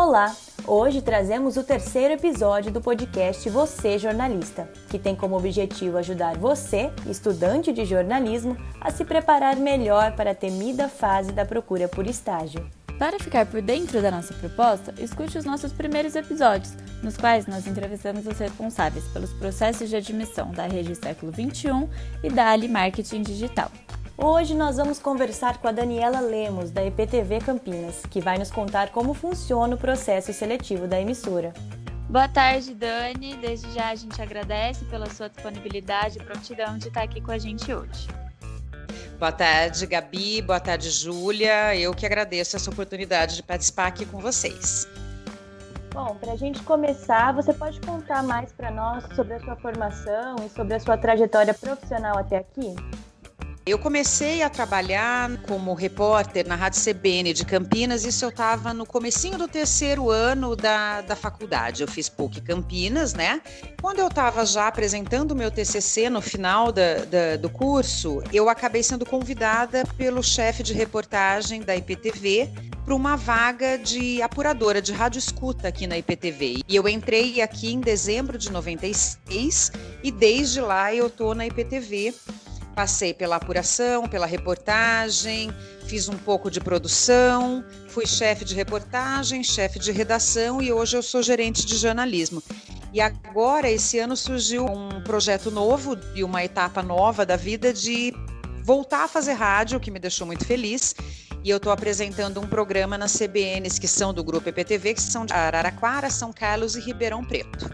Olá! Hoje trazemos o terceiro episódio do podcast Você Jornalista, que tem como objetivo ajudar você, estudante de jornalismo, a se preparar melhor para a temida fase da procura por estágio. Para ficar por dentro da nossa proposta, escute os nossos primeiros episódios, nos quais nós entrevistamos os responsáveis pelos processos de admissão da Rede Século XXI e da Ali Marketing Digital. Hoje nós vamos conversar com a Daniela Lemos, da EPTV Campinas, que vai nos contar como funciona o processo seletivo da emissora. Boa tarde, Dani. Desde já a gente agradece pela sua disponibilidade e prontidão de estar aqui com a gente hoje. Boa tarde, Gabi. Boa tarde, Júlia. Eu que agradeço essa oportunidade de participar aqui com vocês. Bom, para a gente começar, você pode contar mais para nós sobre a sua formação e sobre a sua trajetória profissional até aqui? Eu comecei a trabalhar como repórter na Rádio CBN de Campinas, isso eu estava no comecinho do terceiro ano da, da faculdade. Eu fiz PUC Campinas, né? Quando eu estava já apresentando o meu TCC no final da, da, do curso, eu acabei sendo convidada pelo chefe de reportagem da IPTV para uma vaga de apuradora de rádio escuta aqui na IPTV. E eu entrei aqui em dezembro de 96 e desde lá eu tô na IPTV Passei pela apuração, pela reportagem, fiz um pouco de produção, fui chefe de reportagem, chefe de redação e hoje eu sou gerente de jornalismo. E agora, esse ano, surgiu um projeto novo e uma etapa nova da vida de voltar a fazer rádio, que me deixou muito feliz. E eu estou apresentando um programa nas CBNs que são do Grupo EPTV, que são de Araraquara, São Carlos e Ribeirão Preto.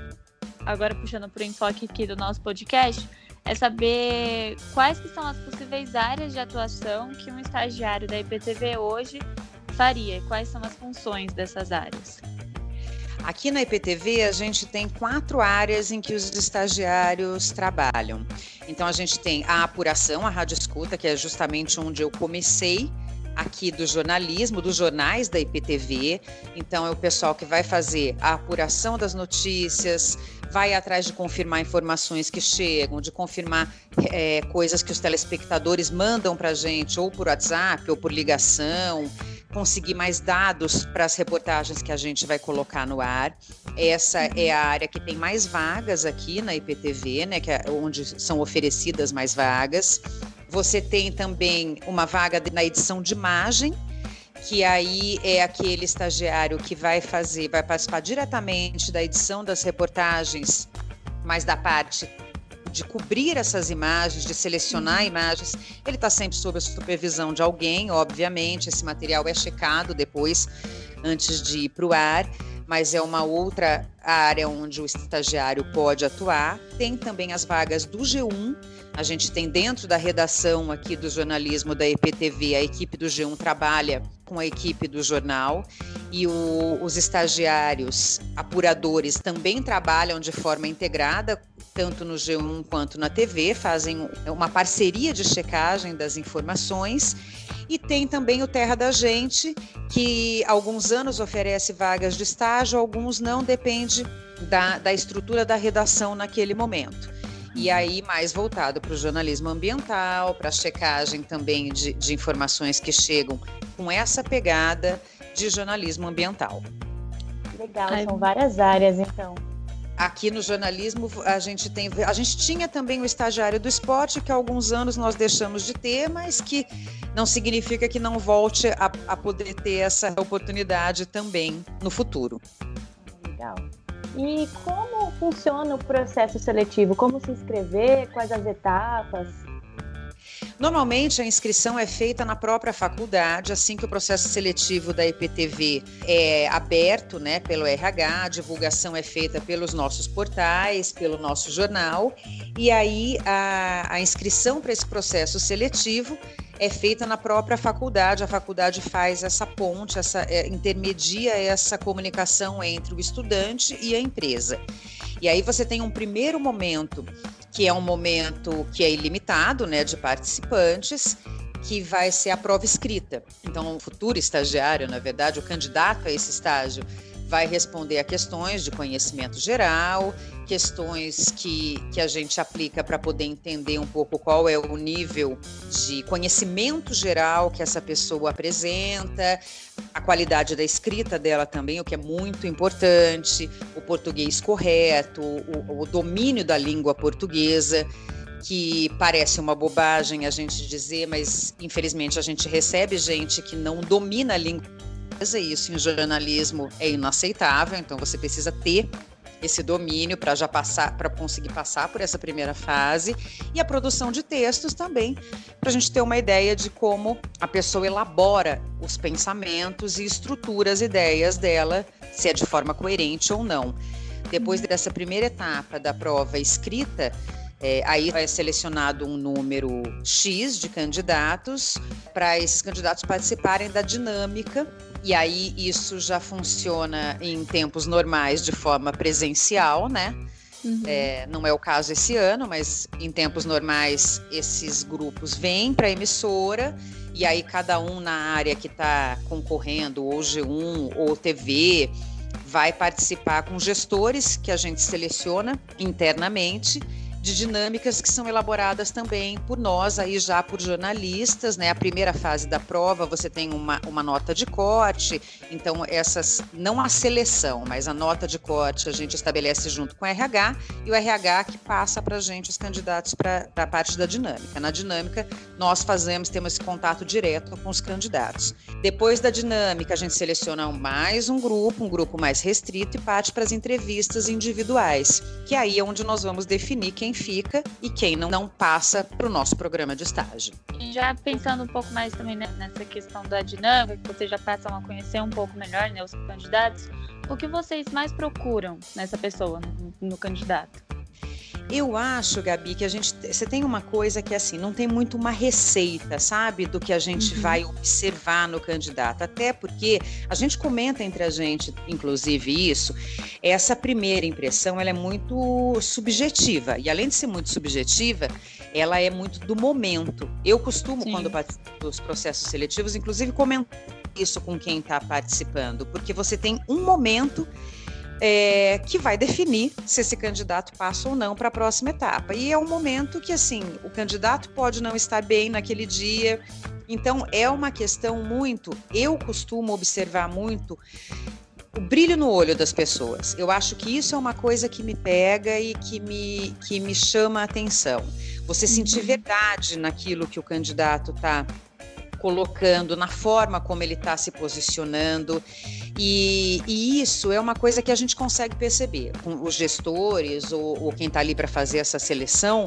Agora, puxando para o enfoque aqui do nosso podcast, é saber quais que são as possíveis áreas de atuação que um estagiário da IPTV hoje faria, quais são as funções dessas áreas. Aqui na IPTV a gente tem quatro áreas em que os estagiários trabalham. Então a gente tem a apuração, a rádio escuta, que é justamente onde eu comecei aqui do jornalismo, dos jornais da IPTV. Então, é o pessoal que vai fazer a apuração das notícias, vai atrás de confirmar informações que chegam, de confirmar é, coisas que os telespectadores mandam para a gente, ou por WhatsApp, ou por ligação, conseguir mais dados para as reportagens que a gente vai colocar no ar. Essa é a área que tem mais vagas aqui na IPTV, né, que é onde são oferecidas mais vagas. Você tem também uma vaga na edição de imagem, que aí é aquele estagiário que vai fazer, vai participar diretamente da edição das reportagens, mas da parte de cobrir essas imagens, de selecionar uhum. imagens. Ele está sempre sob a supervisão de alguém, obviamente. Esse material é checado depois, antes de ir para o ar mas é uma outra área onde o estagiário pode atuar. Tem também as vagas do G1. A gente tem dentro da redação aqui do jornalismo da EPTV, a equipe do G1 trabalha com a equipe do jornal e o, os estagiários apuradores também trabalham de forma integrada, tanto no G1 quanto na TV, fazem uma parceria de checagem das informações e tem também o Terra da Gente, que alguns anos oferece vagas de estágio, alguns não, depende da, da estrutura da redação naquele momento. E aí, mais voltado para o jornalismo ambiental, para a checagem também de, de informações que chegam com essa pegada de jornalismo ambiental. Legal, são várias áreas então. Aqui no jornalismo a gente tem, a gente tinha também o estagiário do esporte que há alguns anos nós deixamos de ter, mas que não significa que não volte a, a poder ter essa oportunidade também no futuro. Legal. E como funciona o processo seletivo? Como se inscrever? Quais as etapas? Normalmente a inscrição é feita na própria faculdade, assim que o processo seletivo da IPTV é aberto, né, pelo RH, a divulgação é feita pelos nossos portais, pelo nosso jornal, e aí a, a inscrição para esse processo seletivo é feita na própria faculdade. A faculdade faz essa ponte, essa é, intermedia essa comunicação entre o estudante e a empresa. E aí você tem um primeiro momento que é um momento que é ilimitado, né, de participantes, que vai ser a prova escrita. Então, o futuro estagiário, na verdade, o candidato a esse estágio, vai responder a questões de conhecimento geral, questões que, que a gente aplica para poder entender um pouco qual é o nível de conhecimento geral que essa pessoa apresenta, a qualidade da escrita dela também, o que é muito importante, o português correto, o, o domínio da língua portuguesa que parece uma bobagem a gente dizer, mas infelizmente a gente recebe gente que não domina a língua isso em jornalismo é inaceitável, então você precisa ter esse domínio para já passar, para conseguir passar por essa primeira fase e a produção de textos também, para a gente ter uma ideia de como a pessoa elabora os pensamentos e estrutura as ideias dela, se é de forma coerente ou não. Depois dessa primeira etapa da prova escrita, é, aí é selecionado um número X de candidatos para esses candidatos participarem da dinâmica. E aí isso já funciona em tempos normais de forma presencial, né? Uhum. É, não é o caso esse ano, mas em tempos normais esses grupos vêm para a emissora e aí cada um na área que está concorrendo, ou G1 ou TV, vai participar com gestores que a gente seleciona internamente de dinâmicas que são elaboradas também por nós, aí já por jornalistas, né? A primeira fase da prova você tem uma, uma nota de corte, então essas, não a seleção, mas a nota de corte a gente estabelece junto com o RH e o RH que passa para a gente os candidatos para a parte da dinâmica. Na dinâmica, nós fazemos, temos esse contato direto com os candidatos. Depois da dinâmica, a gente seleciona mais um grupo, um grupo mais restrito e parte para as entrevistas individuais, que aí é onde nós vamos definir quem fica e quem não, não passa para o nosso programa de estágio. Já pensando um pouco mais também nessa questão da dinâmica, que vocês já passam a conhecer um pouco melhor né, os candidatos, o que vocês mais procuram nessa pessoa, no, no candidato? Eu acho, Gabi, que a gente. Você tem uma coisa que assim, não tem muito uma receita, sabe? Do que a gente uhum. vai observar no candidato. Até porque a gente comenta entre a gente, inclusive, isso. Essa primeira impressão ela é muito subjetiva. E além de ser muito subjetiva, ela é muito do momento. Eu costumo, Sim. quando participo dos processos seletivos, inclusive, comentar isso com quem está participando, porque você tem um momento é, que vai definir se esse candidato passa ou não para a próxima etapa. E é um momento que, assim, o candidato pode não estar bem naquele dia. Então, é uma questão muito. Eu costumo observar muito o brilho no olho das pessoas. Eu acho que isso é uma coisa que me pega e que me, que me chama a atenção. Você sentir uhum. verdade naquilo que o candidato está colocando, na forma como ele está se posicionando. E, e, isso é uma coisa que a gente consegue perceber com os gestores ou, ou quem está ali para fazer essa seleção.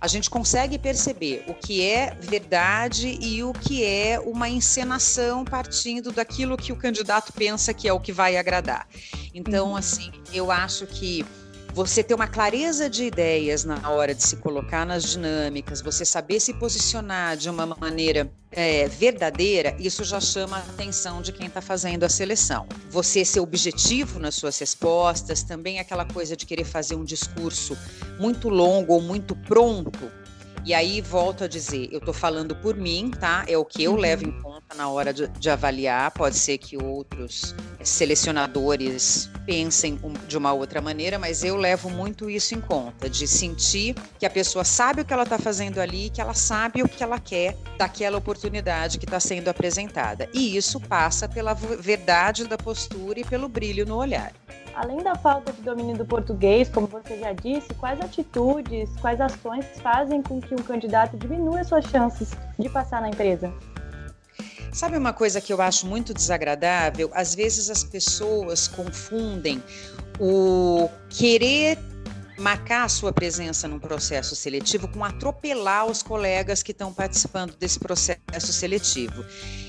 A gente consegue perceber o que é verdade e o que é uma encenação partindo daquilo que o candidato pensa que é o que vai agradar. Então, uhum. assim, eu acho que você ter uma clareza de ideias na hora de se colocar nas dinâmicas, você saber se posicionar de uma maneira é, verdadeira, isso já chama a atenção de quem está fazendo a seleção. Você ser objetivo nas suas respostas, também aquela coisa de querer fazer um discurso muito longo ou muito pronto, e aí volto a dizer, eu estou falando por mim, tá? É o que eu uhum. levo em conta na hora de, de, avaliar. Pode ser que outros selecionadores pensem de uma outra maneira, mas eu levo muito isso em conta, de sentir que a pessoa sabe o que ela está fazendo ali, que ela sabe o que ela quer daquela oportunidade que está sendo apresentada. E isso passa pela verdade da postura e pelo brilho no olhar. Além da falta de domínio do português, como você já disse, quais atitudes, quais ações fazem com que um candidato diminua suas chances de passar na empresa? Sabe uma coisa que eu acho muito desagradável? Às vezes as pessoas confundem o querer marcar a sua presença num processo seletivo com atropelar os colegas que estão participando desse processo seletivo.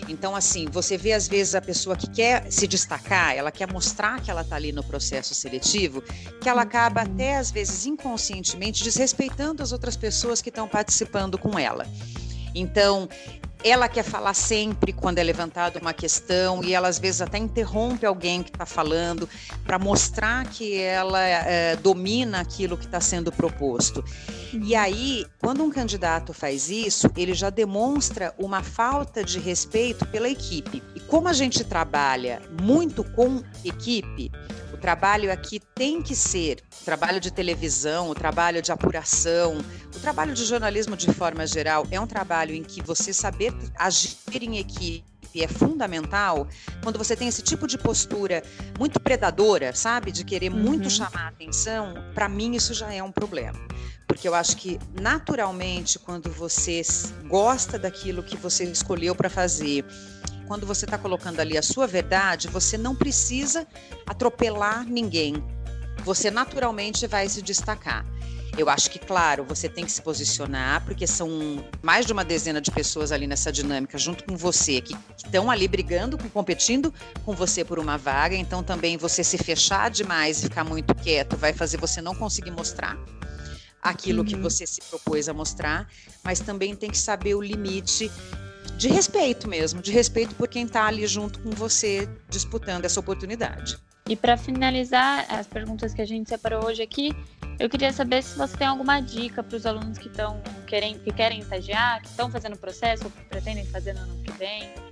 Então, assim, você vê às vezes a pessoa que quer se destacar, ela quer mostrar que ela está ali no processo seletivo, que ela acaba até às vezes inconscientemente desrespeitando as outras pessoas que estão participando com ela. Então, ela quer falar sempre quando é levantada uma questão e ela às vezes até interrompe alguém que está falando para mostrar que ela é, domina aquilo que está sendo proposto. E uhum. aí, quando um candidato faz isso, ele já demonstra uma falta de respeito pela equipe. E como a gente trabalha muito com equipe, trabalho aqui tem que ser o trabalho de televisão, o trabalho de apuração, o trabalho de jornalismo de forma geral é um trabalho em que você saber agir em equipe é fundamental quando você tem esse tipo de postura muito predadora, sabe? De querer muito uhum. chamar a atenção, para mim isso já é um problema. Porque eu acho que naturalmente, quando você gosta daquilo que você escolheu para fazer, quando você está colocando ali a sua verdade, você não precisa atropelar ninguém. Você naturalmente vai se destacar. Eu acho que, claro, você tem que se posicionar, porque são mais de uma dezena de pessoas ali nessa dinâmica, junto com você, que estão ali brigando, competindo com você por uma vaga. Então, também você se fechar demais e ficar muito quieto vai fazer você não conseguir mostrar aquilo uhum. que você se propôs a mostrar, mas também tem que saber o limite de respeito mesmo, de respeito por quem está ali junto com você disputando essa oportunidade. E para finalizar as perguntas que a gente separou hoje aqui, eu queria saber se você tem alguma dica para os alunos que estão querem, que querem estagiar, que estão fazendo processo ou que pretendem fazer no ano que vem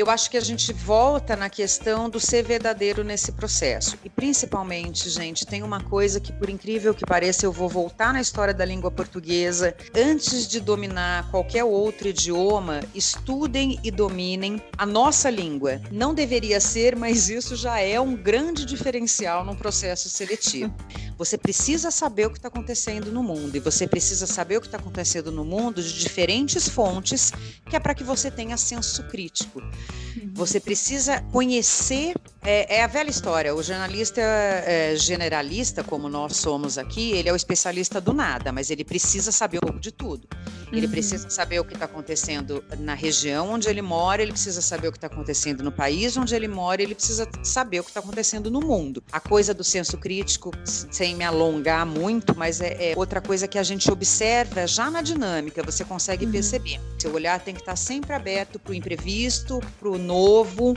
eu acho que a gente volta na questão do ser verdadeiro nesse processo. E principalmente, gente, tem uma coisa que, por incrível que pareça, eu vou voltar na história da língua portuguesa. Antes de dominar qualquer outro idioma, estudem e dominem a nossa língua. Não deveria ser, mas isso já é um grande diferencial no processo seletivo. Você precisa saber o que está acontecendo no mundo e você precisa saber o que está acontecendo no mundo de diferentes fontes, que é para que você tenha senso crítico. Uhum. Você precisa conhecer. É, é, a velha história. O jornalista é, generalista, como nós somos aqui, ele é o especialista do nada, mas ele precisa saber um pouco de tudo. Ele uhum. precisa saber o que está acontecendo na região onde ele mora, ele precisa saber o que está acontecendo no país onde ele mora, ele precisa saber o que está acontecendo no mundo. A coisa do senso crítico, sem me alongar muito, mas é, é outra coisa que a gente observa já na dinâmica, você consegue uhum. perceber. Seu olhar tem que estar tá sempre aberto para o imprevisto, para o novo,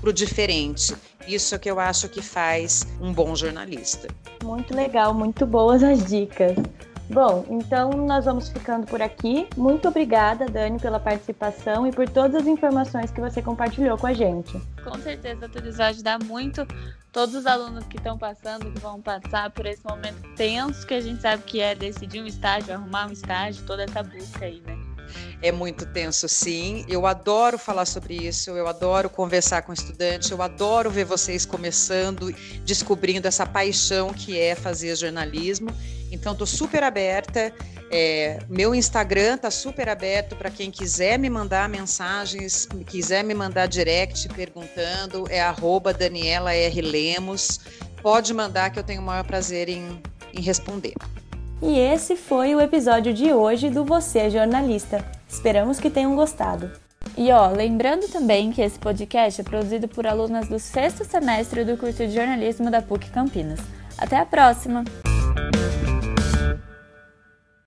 para o diferente. Isso é que eu acho que faz um bom jornalista. Muito legal, muito boas as dicas. Bom, então nós vamos ficando por aqui. Muito obrigada, Dani, pela participação e por todas as informações que você compartilhou com a gente. Com certeza, tudo isso vai ajudar muito todos os alunos que estão passando, que vão passar por esse momento tenso que a gente sabe que é decidir um estágio, arrumar um estágio, toda essa busca aí, né? É muito tenso, sim. Eu adoro falar sobre isso, eu adoro conversar com estudantes, eu adoro ver vocês começando, descobrindo essa paixão que é fazer jornalismo. Então, estou super aberta. É, meu Instagram está super aberto para quem quiser me mandar mensagens, quiser me mandar direct perguntando, é arroba Daniela R. Lemos. Pode mandar que eu tenho o maior prazer em, em responder. E esse foi o episódio de hoje do Você é Jornalista. Esperamos que tenham gostado. E ó, lembrando também que esse podcast é produzido por alunas do sexto semestre do curso de jornalismo da PUC Campinas. Até a próxima!